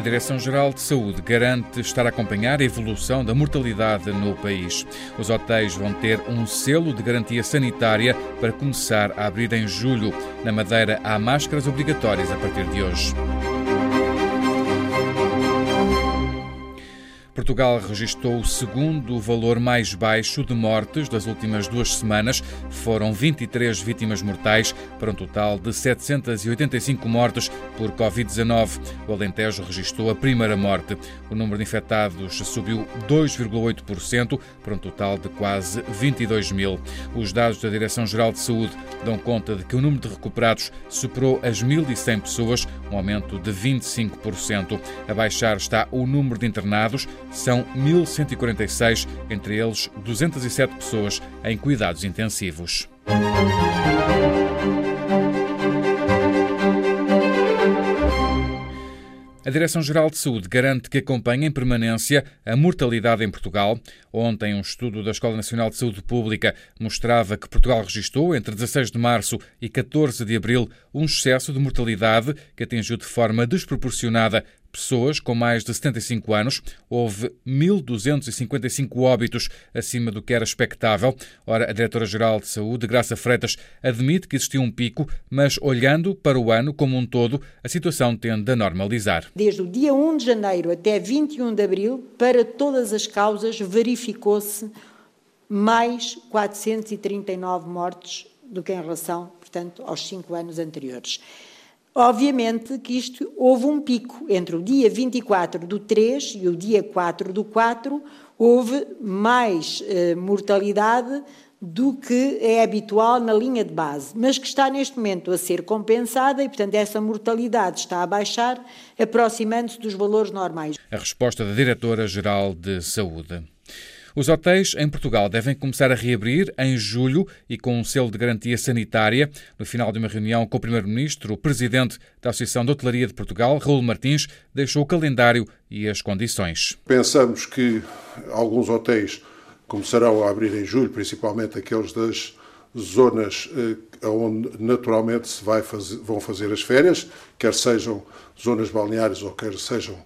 A Direção-Geral de Saúde garante estar a acompanhar a evolução da mortalidade no país. Os hotéis vão ter um selo de garantia sanitária para começar a abrir em julho. Na Madeira, há máscaras obrigatórias a partir de hoje. Portugal registrou o segundo valor mais baixo de mortes das últimas duas semanas. Foram 23 vítimas mortais, para um total de 785 mortes por Covid-19. O Alentejo registrou a primeira morte. O número de infectados subiu 2,8%, para um total de quase 22 mil. Os dados da Direção-Geral de Saúde dão conta de que o número de recuperados superou as 1.100 pessoas, um aumento de 25%. A baixar está o número de internados, são 1.146, entre eles 207 pessoas em cuidados intensivos. A Direção-Geral de Saúde garante que acompanha em permanência a mortalidade em Portugal. Ontem, um estudo da Escola Nacional de Saúde Pública mostrava que Portugal registrou, entre 16 de março e 14 de abril, um excesso de mortalidade que atingiu de forma desproporcionada pessoas com mais de 75 anos. Houve 1.255 óbitos acima do que era expectável. Ora, a Diretora-Geral de Saúde, Graça Freitas, admite que existiu um pico, mas olhando para o ano como um todo, a situação tende a normalizar. Desde o dia 1 de janeiro até 21 de abril, para todas as causas, verificou-se mais 439 mortes do que em relação, portanto, aos cinco anos anteriores. Obviamente que isto houve um pico entre o dia 24 do 3 e o dia 4 do 4, houve mais eh, mortalidade do que é habitual na linha de base, mas que está neste momento a ser compensada e, portanto, essa mortalidade está a baixar, aproximando-se dos valores normais. A resposta da Diretora-Geral de Saúde. Os hotéis em Portugal devem começar a reabrir em julho e com um selo de garantia sanitária. No final de uma reunião com o Primeiro-Ministro, o Presidente da Associação de Hotelaria de Portugal, Raul Martins, deixou o calendário e as condições. Pensamos que alguns hotéis começarão a abrir em julho, principalmente aqueles das zonas eh, onde naturalmente se vai fazer, vão fazer as férias, quer sejam zonas balneares ou quer sejam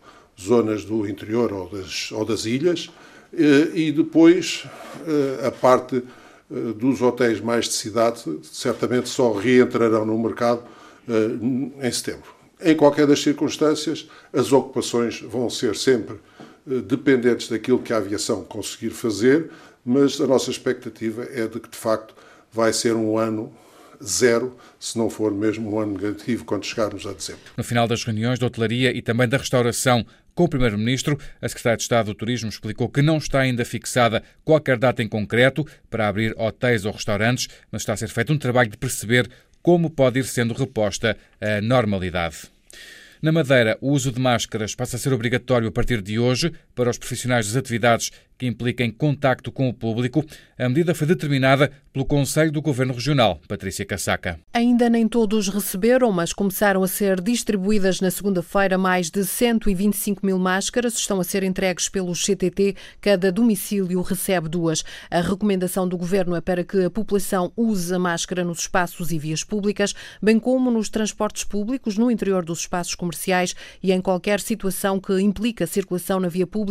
zonas do interior ou das, ou das ilhas. Eh, e depois eh, a parte eh, dos hotéis mais de cidade certamente só reentrarão no mercado em setembro. Em qualquer das circunstâncias, as ocupações vão ser sempre dependentes daquilo que a aviação conseguir fazer, mas a nossa expectativa é de que, de facto, vai ser um ano zero, se não for mesmo um ano negativo quando chegarmos a dezembro. No final das reuniões da hotelaria e também da restauração com o Primeiro-Ministro, a Secretária de Estado do Turismo explicou que não está ainda fixada qualquer data em concreto para abrir hotéis ou restaurantes, mas está a ser feito um trabalho de perceber como pode ir sendo reposta a normalidade. Na Madeira, o uso de máscaras passa a ser obrigatório a partir de hoje para os profissionais das atividades que impliquem contacto com o público. A medida foi determinada pelo Conselho do Governo Regional, Patrícia Cassaca. Ainda nem todos receberam, mas começaram a ser distribuídas na segunda-feira mais de 125 mil máscaras. Estão a ser entregues pelo CTT. Cada domicílio recebe duas. A recomendação do Governo é para que a população use a máscara nos espaços e vias públicas, bem como nos transportes públicos, no interior dos espaços comerciais e em qualquer situação que implica circulação na via pública.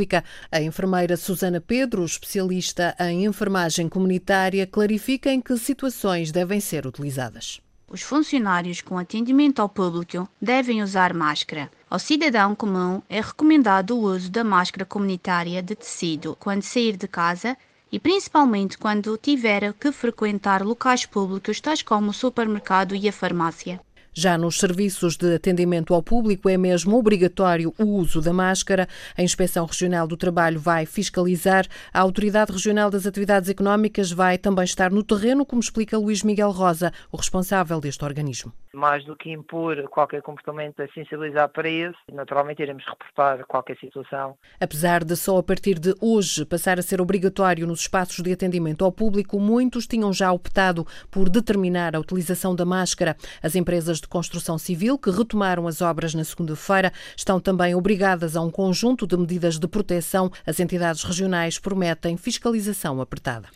A enfermeira Susana Ana Pedro, especialista em enfermagem comunitária, clarifica em que situações devem ser utilizadas. Os funcionários com atendimento ao público devem usar máscara. Ao cidadão comum é recomendado o uso da máscara comunitária de tecido quando sair de casa e principalmente quando tiver que frequentar locais públicos tais como o supermercado e a farmácia. Já nos serviços de atendimento ao público é mesmo obrigatório o uso da máscara. A Inspeção Regional do Trabalho vai fiscalizar. A Autoridade Regional das Atividades Económicas vai também estar no terreno, como explica Luís Miguel Rosa, o responsável deste organismo. Mais do que impor qualquer comportamento a sensibilizar para isso, naturalmente iremos reportar qualquer situação. Apesar de só a partir de hoje passar a ser obrigatório nos espaços de atendimento ao público, muitos tinham já optado por determinar a utilização da máscara. As empresas de construção civil, que retomaram as obras na segunda-feira, estão também obrigadas a um conjunto de medidas de proteção. As entidades regionais prometem fiscalização apertada.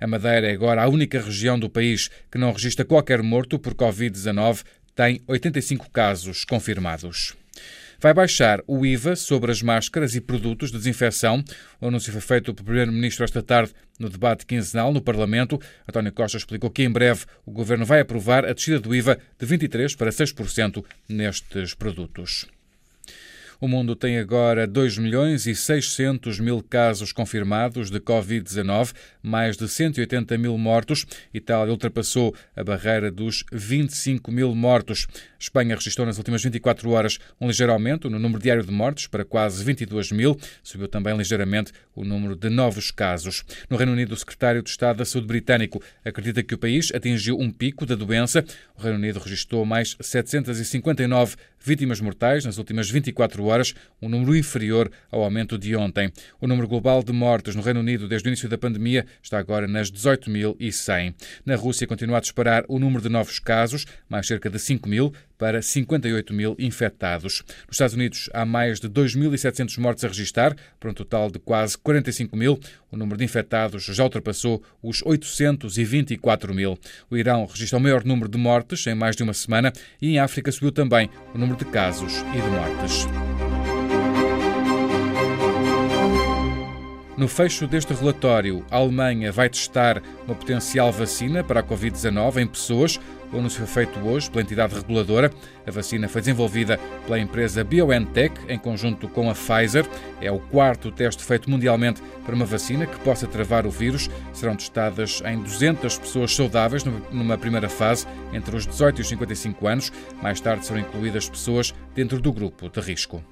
A Madeira é agora a única região do país que não registra qualquer morto por Covid-19, tem 85 casos confirmados. Vai baixar o IVA sobre as máscaras e produtos de desinfecção. O anúncio foi feito pelo Primeiro-Ministro esta tarde no debate quinzenal no Parlamento. António Costa explicou que em breve o Governo vai aprovar a descida do IVA de 23% para 6% nestes produtos. O mundo tem agora 2 milhões e 600 mil casos confirmados de Covid-19, mais de 180 mil mortos. Itália ultrapassou a barreira dos 25 mil mortos. Espanha registrou nas últimas 24 horas um ligeiro aumento no número diário de mortes para quase 22 mil. Subiu também ligeiramente o número de novos casos. No Reino Unido, o secretário de Estado da Saúde britânico acredita que o país atingiu um pico da doença. O Reino Unido registrou mais 759 vítimas mortais nas últimas 24 horas, um número inferior ao aumento de ontem. O número global de mortes no Reino Unido desde o início da pandemia está agora nas 18.100. Na Rússia continua a disparar o número de novos casos, mais cerca de 5 mil, para 58 mil infectados. Nos Estados Unidos há mais de 2.700 mortes a registrar, para um total de quase 45 mil. O número de infectados já ultrapassou os 824 mil. O Irão registra o maior número de mortes em mais de uma semana e em África subiu também o número de casos e de mortes. No fecho deste relatório, a Alemanha vai testar uma potencial vacina para a Covid-19 em pessoas. O anúncio foi feito hoje pela entidade reguladora. A vacina foi desenvolvida pela empresa BioNTech em conjunto com a Pfizer. É o quarto teste feito mundialmente para uma vacina que possa travar o vírus. Serão testadas em 200 pessoas saudáveis numa primeira fase, entre os 18 e os 55 anos. Mais tarde serão incluídas pessoas dentro do grupo de risco.